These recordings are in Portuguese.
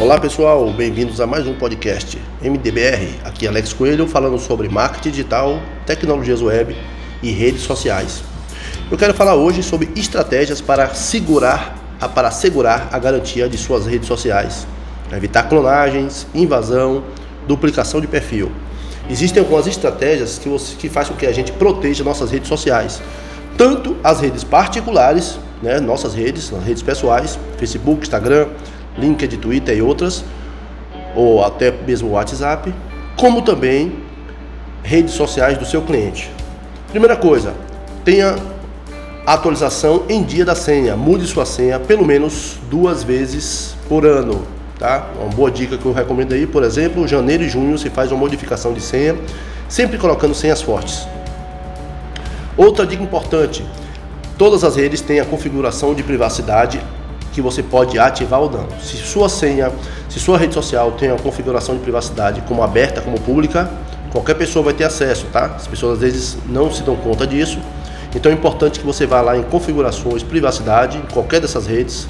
Olá pessoal, bem-vindos a mais um podcast MDBR. Aqui é Alex Coelho falando sobre marketing digital, tecnologias web e redes sociais. Eu quero falar hoje sobre estratégias para segurar, para assegurar a garantia de suas redes sociais, evitar clonagens, invasão, duplicação de perfil. Existem algumas estratégias que, você, que fazem com que a gente proteja nossas redes sociais, tanto as redes particulares, né, nossas redes, as redes pessoais, Facebook, Instagram, LinkedIn, Twitter e outras, ou até mesmo WhatsApp, como também redes sociais do seu cliente. Primeira coisa, tenha atualização em dia da senha. Mude sua senha pelo menos duas vezes por ano. Tá? Uma boa dica que eu recomendo aí, por exemplo, janeiro e junho você faz uma modificação de senha, sempre colocando senhas fortes. Outra dica importante: todas as redes têm a configuração de privacidade que você pode ativar ou não. Se sua senha, se sua rede social tem a configuração de privacidade como aberta, como pública, qualquer pessoa vai ter acesso, tá? As pessoas às vezes não se dão conta disso. Então é importante que você vá lá em configurações, privacidade, em qualquer dessas redes.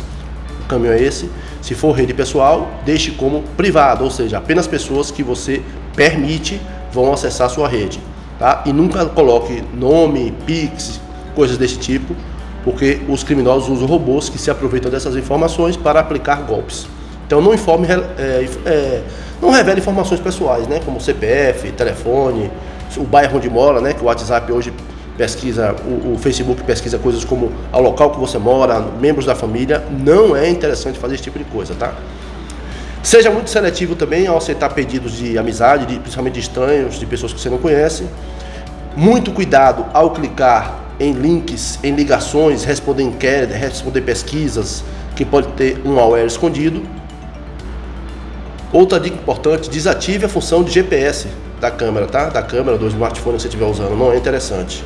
O caminho é esse. Se for rede pessoal, deixe como privado, ou seja, apenas pessoas que você permite vão acessar a sua rede, tá? E nunca coloque nome, pix, coisas desse tipo porque os criminosos usam robôs que se aproveitam dessas informações para aplicar golpes. Então não informe, é, é, não revele informações pessoais, né, como CPF, telefone, o bairro onde mora, né, que o WhatsApp hoje pesquisa, o, o, Facebook pesquisa coisas como o local que você mora, membros da família. Não é interessante fazer esse tipo de coisa, tá? Seja muito seletivo também ao aceitar pedidos de amizade, de, principalmente de estranhos, de pessoas que você não conhece. Muito cuidado ao clicar em links, em ligações, responder inquéritos, responder pesquisas, que pode ter um malware escondido. Outra dica importante, desative a função de GPS da câmera, tá? Da câmera do smartphone que você estiver usando, não é interessante.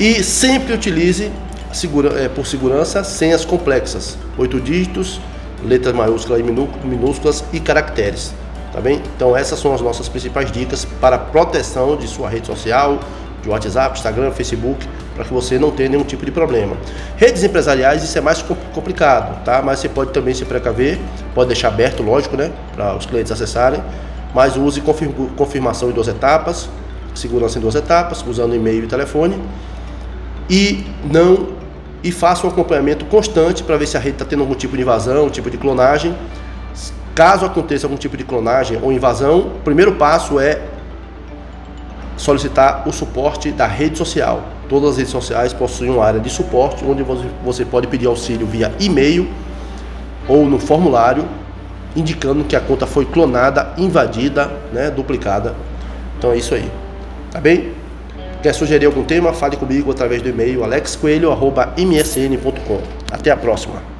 E sempre utilize segura, é, por segurança senhas complexas, oito dígitos, letras maiúsculas e minúsculas e caracteres, tá bem? Então essas são as nossas principais dicas para proteção de sua rede social, de WhatsApp, Instagram, Facebook, para que você não tenha nenhum tipo de problema. Redes empresariais, isso é mais complicado, tá? Mas você pode também se precaver, pode deixar aberto, lógico, né? Para os clientes acessarem, mas use confirmação em duas etapas, segurança em duas etapas, usando e-mail e telefone. E não e faça um acompanhamento constante para ver se a rede está tendo algum tipo de invasão, tipo de clonagem. Caso aconteça algum tipo de clonagem ou invasão, o primeiro passo é solicitar o suporte da rede social. Todas as redes sociais possuem uma área de suporte onde você pode pedir auxílio via e-mail ou no formulário indicando que a conta foi clonada, invadida, né, duplicada. Então é isso aí. Tá bem? Quer sugerir algum tema? Fale comigo através do e-mail alexcoelho.msn.com. Até a próxima.